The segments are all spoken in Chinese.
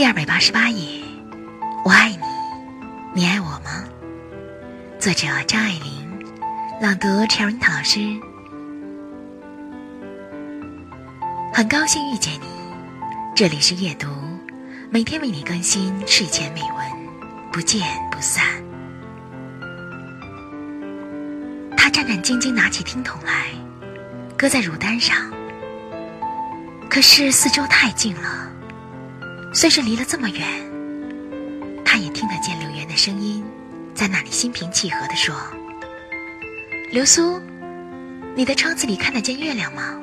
第二百八十八页，我爱你，你爱我吗？作者张爱玲，朗读 Cherry 老师。很高兴遇见你，这里是阅读，每天为你更新睡前美文，不见不散。他战战兢兢拿起听筒来，搁在乳单上。可是四周太近了。虽是离了这么远，他也听得见柳岩的声音，在那里心平气和地说：“流苏，你的窗子里看得见月亮吗？”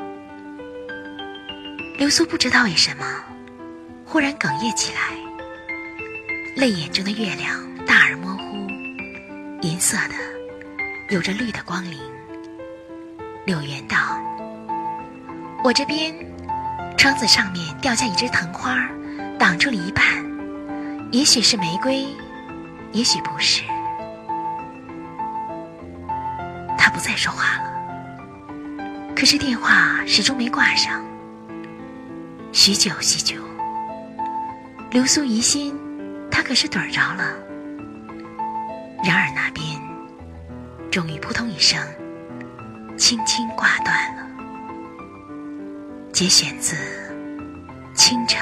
流苏不知道为什么，忽然哽咽起来。泪眼中的月亮大而模糊，银色的，有着绿的光临。柳岩道：“我这边窗子上面掉下一枝藤花儿。”挡住了一半，也许是玫瑰，也许不是。他不再说话了，可是电话始终没挂上。许久许久，流苏疑心他可是盹着了。然而那边终于扑通一声，轻轻挂断了。节选自《倾城》。